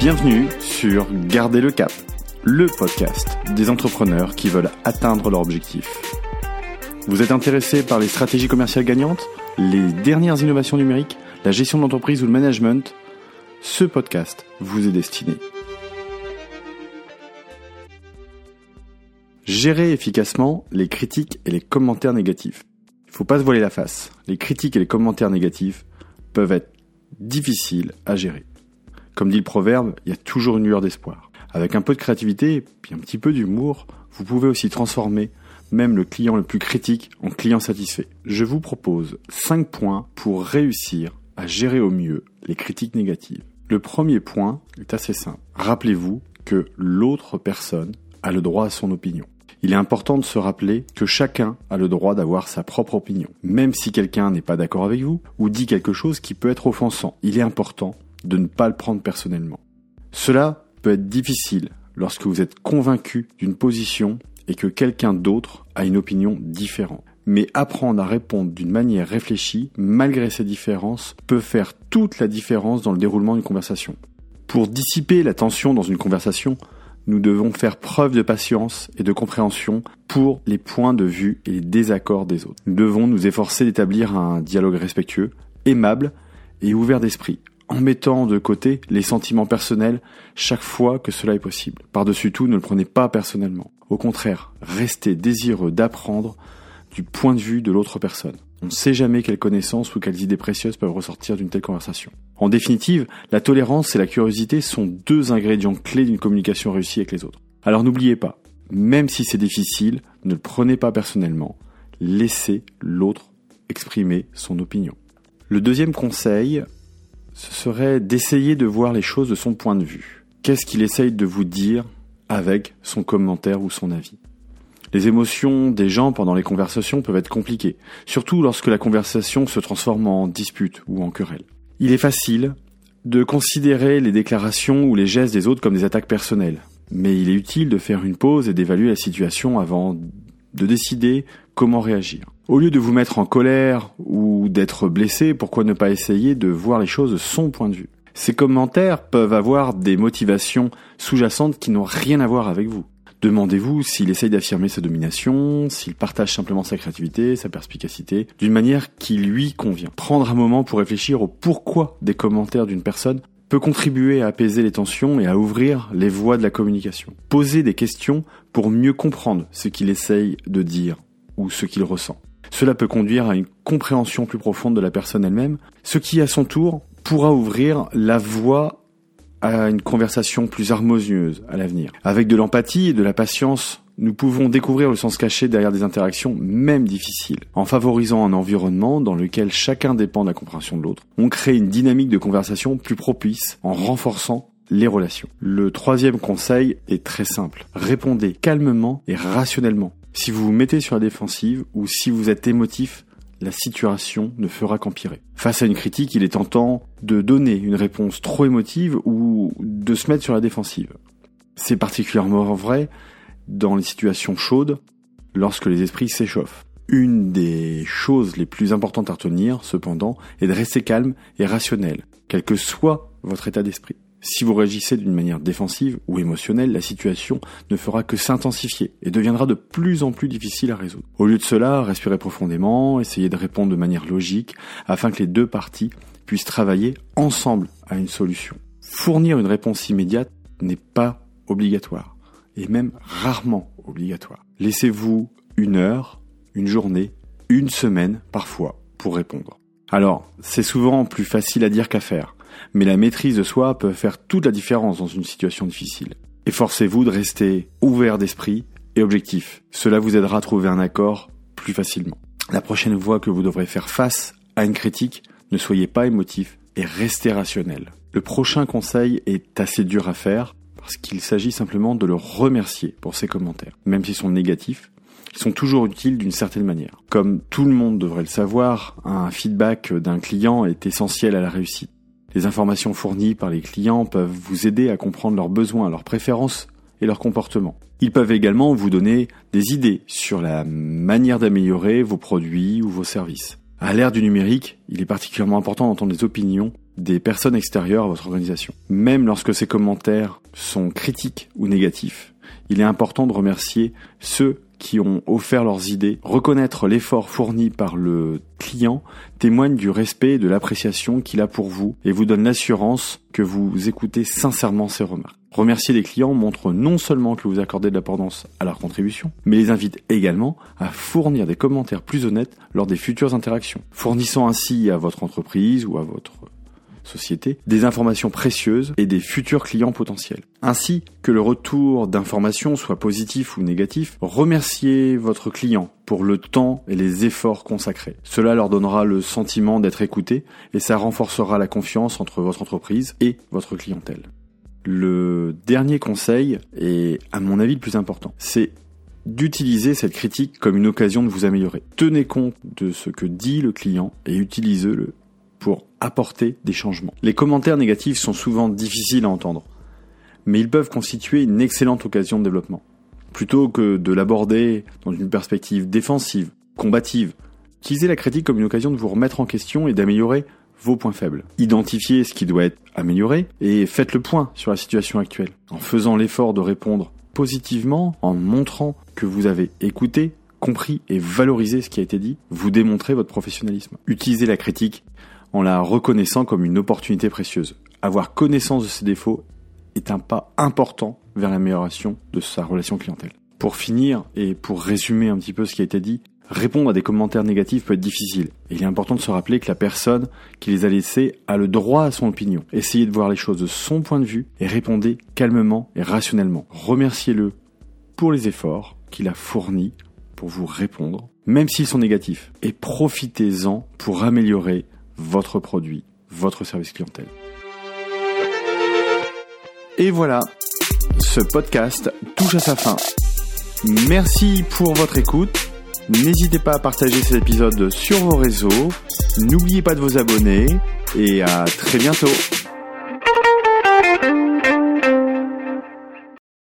Bienvenue sur Garder le Cap, le podcast des entrepreneurs qui veulent atteindre leur objectif. Vous êtes intéressé par les stratégies commerciales gagnantes, les dernières innovations numériques, la gestion de l'entreprise ou le management? Ce podcast vous est destiné. Gérer efficacement les critiques et les commentaires négatifs. Il ne faut pas se voiler la face. Les critiques et les commentaires négatifs peuvent être difficiles à gérer. Comme dit le proverbe, il y a toujours une lueur d'espoir. Avec un peu de créativité et un petit peu d'humour, vous pouvez aussi transformer même le client le plus critique en client satisfait. Je vous propose 5 points pour réussir à gérer au mieux les critiques négatives. Le premier point est assez simple. Rappelez-vous que l'autre personne a le droit à son opinion. Il est important de se rappeler que chacun a le droit d'avoir sa propre opinion. Même si quelqu'un n'est pas d'accord avec vous ou dit quelque chose qui peut être offensant, il est important de ne pas le prendre personnellement. Cela peut être difficile lorsque vous êtes convaincu d'une position et que quelqu'un d'autre a une opinion différente. Mais apprendre à répondre d'une manière réfléchie, malgré ces différences, peut faire toute la différence dans le déroulement d'une conversation. Pour dissiper la tension dans une conversation, nous devons faire preuve de patience et de compréhension pour les points de vue et les désaccords des autres. Nous devons nous efforcer d'établir un dialogue respectueux, aimable et ouvert d'esprit, en mettant de côté les sentiments personnels chaque fois que cela est possible. Par-dessus tout, ne le prenez pas personnellement. Au contraire, restez désireux d'apprendre du point de vue de l'autre personne. On ne sait jamais quelles connaissances ou quelles idées précieuses peuvent ressortir d'une telle conversation. En définitive, la tolérance et la curiosité sont deux ingrédients clés d'une communication réussie avec les autres. Alors n'oubliez pas, même si c'est difficile, ne le prenez pas personnellement. Laissez l'autre exprimer son opinion. Le deuxième conseil, ce serait d'essayer de voir les choses de son point de vue. Qu'est-ce qu'il essaye de vous dire avec son commentaire ou son avis? Les émotions des gens pendant les conversations peuvent être compliquées, surtout lorsque la conversation se transforme en dispute ou en querelle. Il est facile de considérer les déclarations ou les gestes des autres comme des attaques personnelles, mais il est utile de faire une pause et d'évaluer la situation avant de décider comment réagir. Au lieu de vous mettre en colère ou d'être blessé, pourquoi ne pas essayer de voir les choses de son point de vue? Ces commentaires peuvent avoir des motivations sous-jacentes qui n'ont rien à voir avec vous. Demandez-vous s'il essaye d'affirmer sa domination, s'il partage simplement sa créativité, sa perspicacité, d'une manière qui lui convient. Prendre un moment pour réfléchir au pourquoi des commentaires d'une personne peut contribuer à apaiser les tensions et à ouvrir les voies de la communication. Posez des questions pour mieux comprendre ce qu'il essaye de dire ou ce qu'il ressent. Cela peut conduire à une compréhension plus profonde de la personne elle-même, ce qui à son tour pourra ouvrir la voie à une conversation plus harmonieuse à l'avenir. Avec de l'empathie et de la patience, nous pouvons découvrir le sens caché derrière des interactions, même difficiles. En favorisant un environnement dans lequel chacun dépend de la compréhension de l'autre, on crée une dynamique de conversation plus propice en renforçant les relations. Le troisième conseil est très simple. Répondez calmement et rationnellement. Si vous vous mettez sur la défensive ou si vous êtes émotif, la situation ne fera qu'empirer. Face à une critique, il est tentant de donner une réponse trop émotive ou de se mettre sur la défensive. C'est particulièrement vrai dans les situations chaudes lorsque les esprits s'échauffent. Une des choses les plus importantes à retenir, cependant, est de rester calme et rationnel, quel que soit votre état d'esprit. Si vous réagissez d'une manière défensive ou émotionnelle, la situation ne fera que s'intensifier et deviendra de plus en plus difficile à résoudre. Au lieu de cela, respirez profondément, essayez de répondre de manière logique afin que les deux parties puissent travailler ensemble à une solution. Fournir une réponse immédiate n'est pas obligatoire et même rarement obligatoire. Laissez-vous une heure, une journée, une semaine parfois pour répondre. Alors, c'est souvent plus facile à dire qu'à faire mais la maîtrise de soi peut faire toute la différence dans une situation difficile. Efforcez-vous de rester ouvert d'esprit et objectif. Cela vous aidera à trouver un accord plus facilement. La prochaine fois que vous devrez faire face à une critique, ne soyez pas émotif et restez rationnel. Le prochain conseil est assez dur à faire parce qu'il s'agit simplement de le remercier pour ses commentaires. Même s'ils sont négatifs, ils sont toujours utiles d'une certaine manière. Comme tout le monde devrait le savoir, un feedback d'un client est essentiel à la réussite. Les informations fournies par les clients peuvent vous aider à comprendre leurs besoins, leurs préférences et leurs comportements. Ils peuvent également vous donner des idées sur la manière d'améliorer vos produits ou vos services. À l'ère du numérique, il est particulièrement important d'entendre les opinions des personnes extérieures à votre organisation. Même lorsque ces commentaires sont critiques ou négatifs, il est important de remercier ceux qui ont offert leurs idées. Reconnaître l'effort fourni par le client témoigne du respect et de l'appréciation qu'il a pour vous et vous donne l'assurance que vous écoutez sincèrement ses remarques. Remercier les clients montre non seulement que vous accordez de l'importance à leur contribution, mais les invite également à fournir des commentaires plus honnêtes lors des futures interactions, fournissant ainsi à votre entreprise ou à votre société des informations précieuses et des futurs clients potentiels. Ainsi que le retour d'informations soit positif ou négatif, remerciez votre client pour le temps et les efforts consacrés. Cela leur donnera le sentiment d'être écouté et ça renforcera la confiance entre votre entreprise et votre clientèle. Le dernier conseil, est à mon avis le plus important, c'est d'utiliser cette critique comme une occasion de vous améliorer. Tenez compte de ce que dit le client et utilisez-le pour apporter des changements. Les commentaires négatifs sont souvent difficiles à entendre, mais ils peuvent constituer une excellente occasion de développement. Plutôt que de l'aborder dans une perspective défensive, combative, utilisez la critique comme une occasion de vous remettre en question et d'améliorer vos points faibles. Identifiez ce qui doit être amélioré et faites le point sur la situation actuelle. En faisant l'effort de répondre positivement, en montrant que vous avez écouté, compris et valorisé ce qui a été dit, vous démontrez votre professionnalisme. Utilisez la critique en la reconnaissant comme une opportunité précieuse. Avoir connaissance de ses défauts est un pas important vers l'amélioration de sa relation clientèle. Pour finir, et pour résumer un petit peu ce qui a été dit, répondre à des commentaires négatifs peut être difficile. Il est important de se rappeler que la personne qui les a laissés a le droit à son opinion. Essayez de voir les choses de son point de vue et répondez calmement et rationnellement. Remerciez-le pour les efforts qu'il a fournis pour vous répondre, même s'ils sont négatifs. Et profitez-en pour améliorer votre produit, votre service clientèle. Et voilà, ce podcast touche à sa fin. Merci pour votre écoute. N'hésitez pas à partager cet épisode sur vos réseaux. N'oubliez pas de vous abonner et à très bientôt.